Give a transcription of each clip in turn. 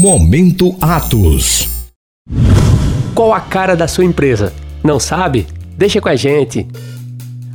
Momento Atos. Qual a cara da sua empresa? Não sabe? Deixa com a gente.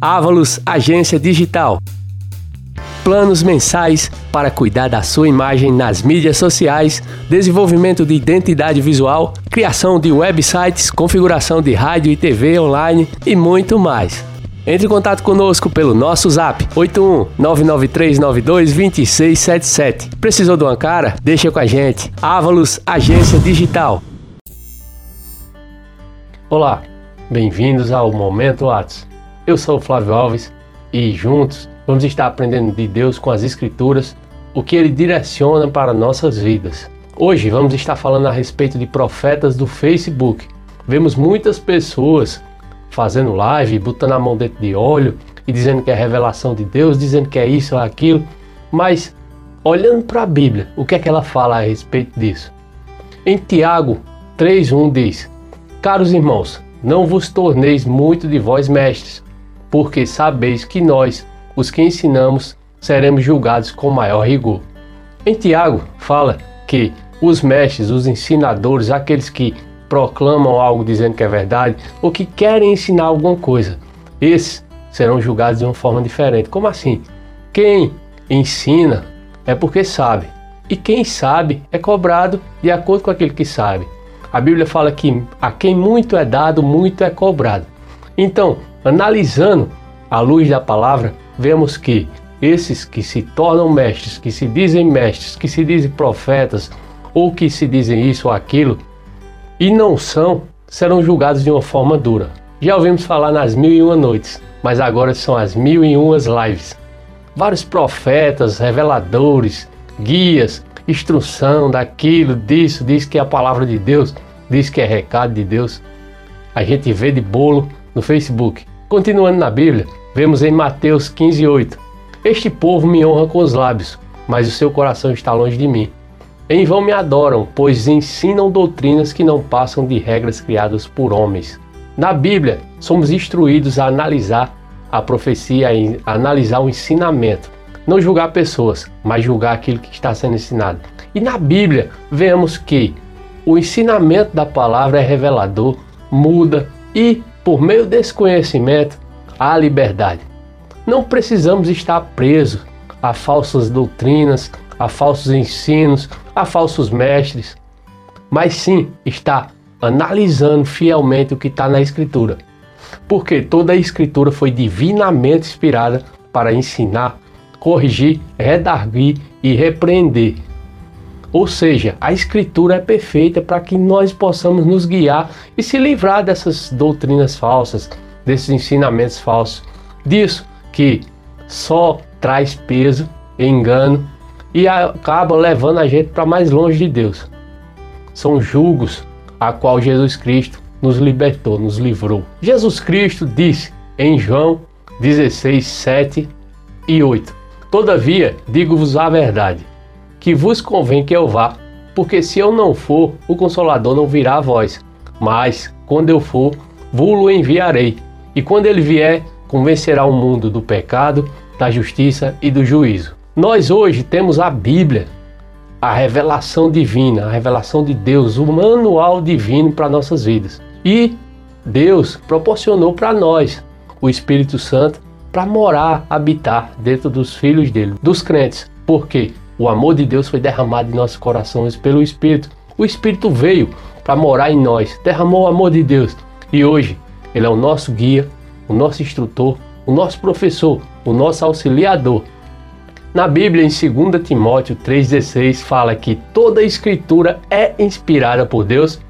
Ávalos Agência Digital. Planos mensais para cuidar da sua imagem nas mídias sociais, desenvolvimento de identidade visual, criação de websites, configuração de rádio e TV online e muito mais. Entre em contato conosco pelo nosso zap 81-99392-2677. Precisou de uma cara? Deixa com a gente. Ávalos Agência Digital. Olá, bem-vindos ao Momento Atos. Eu sou o Flávio Alves e juntos vamos estar aprendendo de Deus com as Escrituras o que Ele direciona para nossas vidas. Hoje vamos estar falando a respeito de profetas do Facebook. Vemos muitas pessoas fazendo live, botando a mão dentro de óleo e dizendo que é revelação de Deus, dizendo que é isso ou aquilo, mas olhando para a Bíblia, o que é que ela fala a respeito disso? Em Tiago 3:1 diz: Caros irmãos, não vos torneis muito de vós mestres, porque sabeis que nós, os que ensinamos, seremos julgados com maior rigor. Em Tiago fala que os mestres, os ensinadores, aqueles que proclamam algo dizendo que é verdade ou que querem ensinar alguma coisa. Esses serão julgados de uma forma diferente. Como assim? Quem ensina é porque sabe, e quem sabe é cobrado de acordo com aquele que sabe. A Bíblia fala que a quem muito é dado, muito é cobrado. Então, analisando à luz da palavra, vemos que esses que se tornam mestres, que se dizem mestres, que se dizem profetas, ou que se dizem isso ou aquilo, e não são, serão julgados de uma forma dura. Já ouvimos falar nas mil e uma noites, mas agora são as mil e umas lives. Vários profetas, reveladores, guias, instrução daquilo, disso, diz que é a palavra de Deus, diz que é recado de Deus. A gente vê de bolo no Facebook. Continuando na Bíblia, vemos em Mateus 15:8. Este povo me honra com os lábios, mas o seu coração está longe de mim. Em vão me adoram, pois ensinam doutrinas que não passam de regras criadas por homens. Na Bíblia, somos instruídos a analisar a profecia, a analisar o ensinamento. Não julgar pessoas, mas julgar aquilo que está sendo ensinado. E na Bíblia, vemos que o ensinamento da palavra é revelador, muda e, por meio desse conhecimento, há liberdade. Não precisamos estar presos a falsas doutrinas, a falsos ensinos, a falsos mestres, mas sim está analisando fielmente o que está na Escritura. Porque toda a Escritura foi divinamente inspirada para ensinar, corrigir, redarguir e repreender. Ou seja, a Escritura é perfeita para que nós possamos nos guiar e se livrar dessas doutrinas falsas, desses ensinamentos falsos, disso que só traz peso, engano e acaba levando a gente para mais longe de Deus. São julgos a qual Jesus Cristo nos libertou, nos livrou. Jesus Cristo disse em João 16, 7 e 8: Todavia, digo-vos a verdade, que vos convém que eu vá, porque se eu não for, o Consolador não virá a vós. Mas, quando eu for, vos-lo enviarei. E quando ele vier, convencerá o mundo do pecado, da justiça e do juízo. Nós hoje temos a Bíblia, a revelação divina, a revelação de Deus, o manual divino para nossas vidas. E Deus proporcionou para nós o Espírito Santo para morar, habitar dentro dos filhos dele, dos crentes. Porque o amor de Deus foi derramado em nossos corações pelo Espírito. O Espírito veio para morar em nós, derramou o amor de Deus. E hoje ele é o nosso guia, o nosso instrutor, o nosso professor, o nosso auxiliador na Bíblia, em 2 Timóteo 3,16, fala que toda a Escritura é inspirada por Deus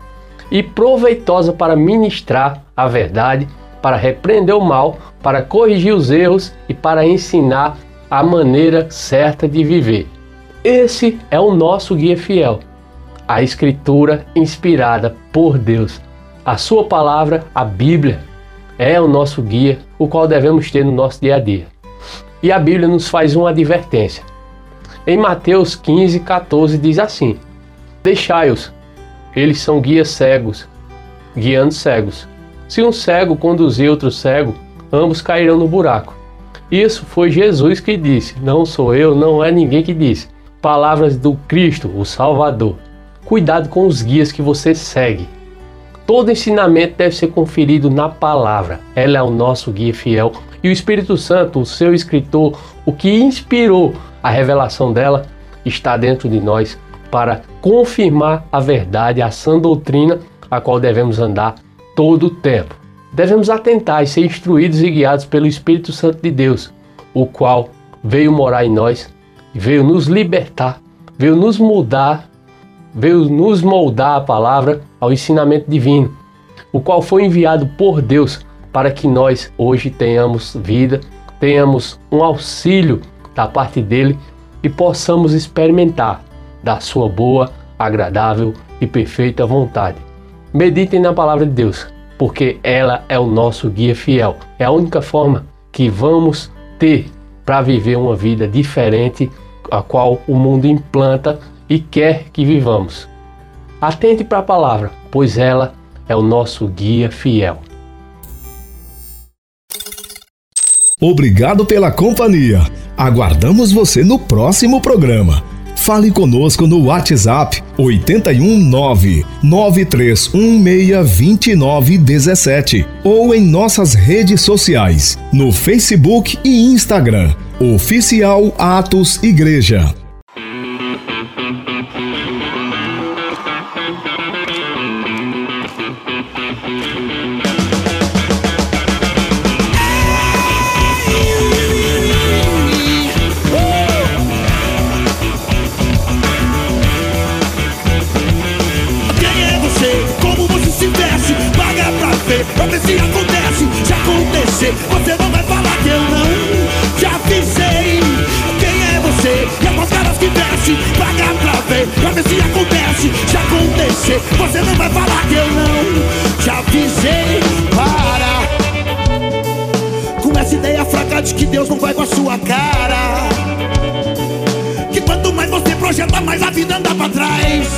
e proveitosa para ministrar a verdade, para repreender o mal, para corrigir os erros e para ensinar a maneira certa de viver. Esse é o nosso guia fiel. A Escritura inspirada por Deus. A Sua palavra, a Bíblia, é o nosso guia, o qual devemos ter no nosso dia a dia. E a Bíblia nos faz uma advertência. Em Mateus 15, 14 diz assim: Deixai-os, eles são guias cegos, guiando cegos. Se um cego conduzir outro cego, ambos cairão no buraco. Isso foi Jesus que disse, não sou eu, não é ninguém que disse. Palavras do Cristo, o Salvador. cuidado com os guias que você segue. Todo ensinamento deve ser conferido na palavra. Ela é o nosso guia fiel. E o Espírito Santo, o seu escritor, o que inspirou a revelação dela, está dentro de nós para confirmar a verdade, a sã doutrina a qual devemos andar todo o tempo. Devemos atentar e ser instruídos e guiados pelo Espírito Santo de Deus, o qual veio morar em nós, veio nos libertar, veio nos mudar, veio nos moldar a palavra ao ensinamento divino, o qual foi enviado por Deus para que nós hoje tenhamos vida, tenhamos um auxílio da parte dele e possamos experimentar da sua boa, agradável e perfeita vontade. Meditem na palavra de Deus, porque ela é o nosso guia fiel. É a única forma que vamos ter para viver uma vida diferente a qual o mundo implanta e quer que vivamos. Atente para a palavra, pois ela é o nosso guia fiel. Obrigado pela companhia. Aguardamos você no próximo programa. Fale conosco no WhatsApp 819 93162917 ou em nossas redes sociais no Facebook e Instagram. Oficial Atos Igreja. Você não vai falar que eu não te avisei. Para. Com essa ideia fraca de que Deus não vai com a sua cara. Que quanto mais você projeta mais a vida anda pra trás.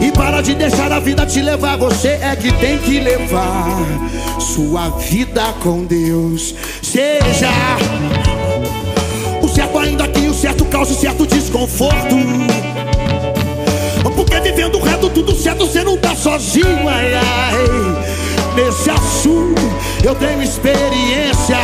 E para de deixar a vida te levar Você é que tem que levar Sua vida com Deus. Seja o certo ainda que o certo cause certo desconforto vivendo reto, tudo certo, você não tá sozinho, ai ai. Nesse assunto eu tenho experiência.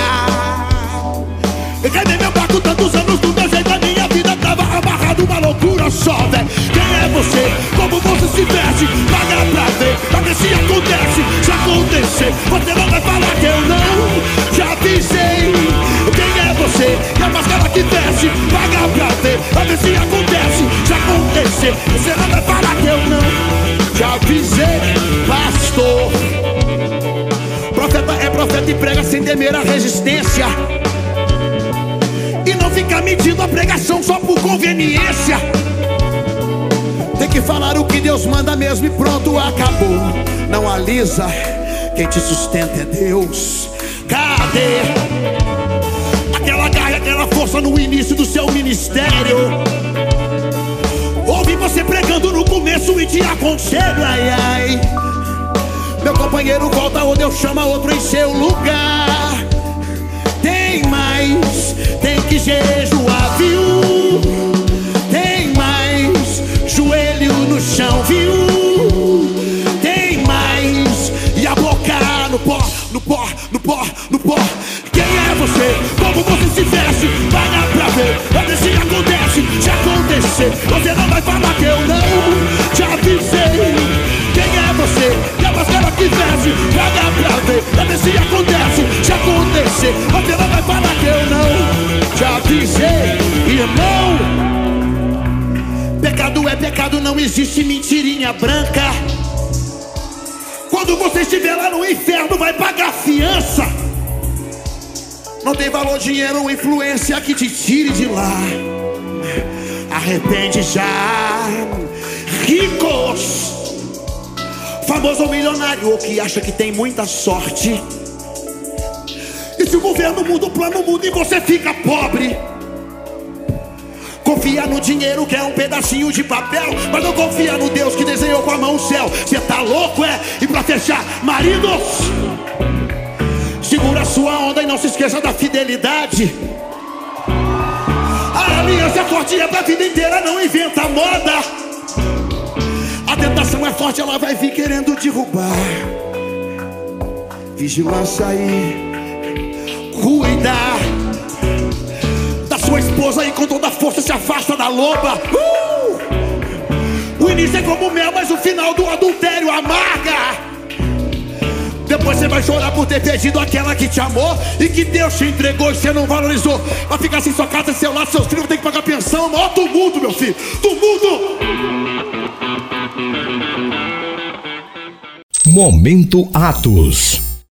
Eu queimei meu barco tantos anos do meu jeito, a minha vida tava amarrada, uma loucura só, velho. Quem é você? Como você se veste? Paga pra ver, pra ver se acontece. Se acontecer, você não vai falar que eu não já avisei. Quem é você? E a máscara que veste? Paga pra ver, pra ver se acontece. Acontecer, você não vai falar que eu não já avisei, pastor. Profeta é profeta e prega sem temer a resistência. E não fica mentindo a pregação só por conveniência. Tem que falar o que Deus manda mesmo e pronto, acabou. Não alisa, quem te sustenta é Deus. Cadê aquela garra, aquela força no início do seu ministério? Ouvi você pregando no começo e te aconselho, ai ai. Meu companheiro volta ou Deus chama outro em seu lugar. Tem mais, tem que jejuar, viu? Tem mais, joelho no chão, viu? Tem mais, e a boca no pó, no pó, no pó, no pó. Quem é você? Como você se veste? Pra ver, pra ver se acontece. Se acontecer, você Paga pra ver, pra ver se acontece. Se acontecer, você não vai falar que eu não te avisei, irmão. Pecado é pecado, não existe mentirinha branca. Quando você estiver lá no inferno, vai pagar fiança. Não tem valor dinheiro ou influência que te tire de lá. Arrepende já. Ricos, famoso milionário, que acha que tem muita sorte. E se o governo muda o plano, muda e você fica pobre. Confia no dinheiro que é um pedacinho de papel, mas não confia no Deus que desenhou com a mão o céu. Você tá louco, é? E pra fechar, maridos, segura sua onda e não se esqueça da fidelidade. A aliança forte é pra vida inteira, não inventa moda. Tá forte, ela vai vir querendo derrubar. Vigilância aí, cuidar da sua esposa e com toda força se afasta da loba. Uh! O início é como mel, mas o final do adultério amarga. Depois você vai chorar por ter perdido aquela que te amou e que Deus te entregou e você não valorizou. Vai ficar sem sua casa, seu lar, seus filhos, tem que pagar pensão. Maior tumulto, meu filho. Tumulto! Momento Atos.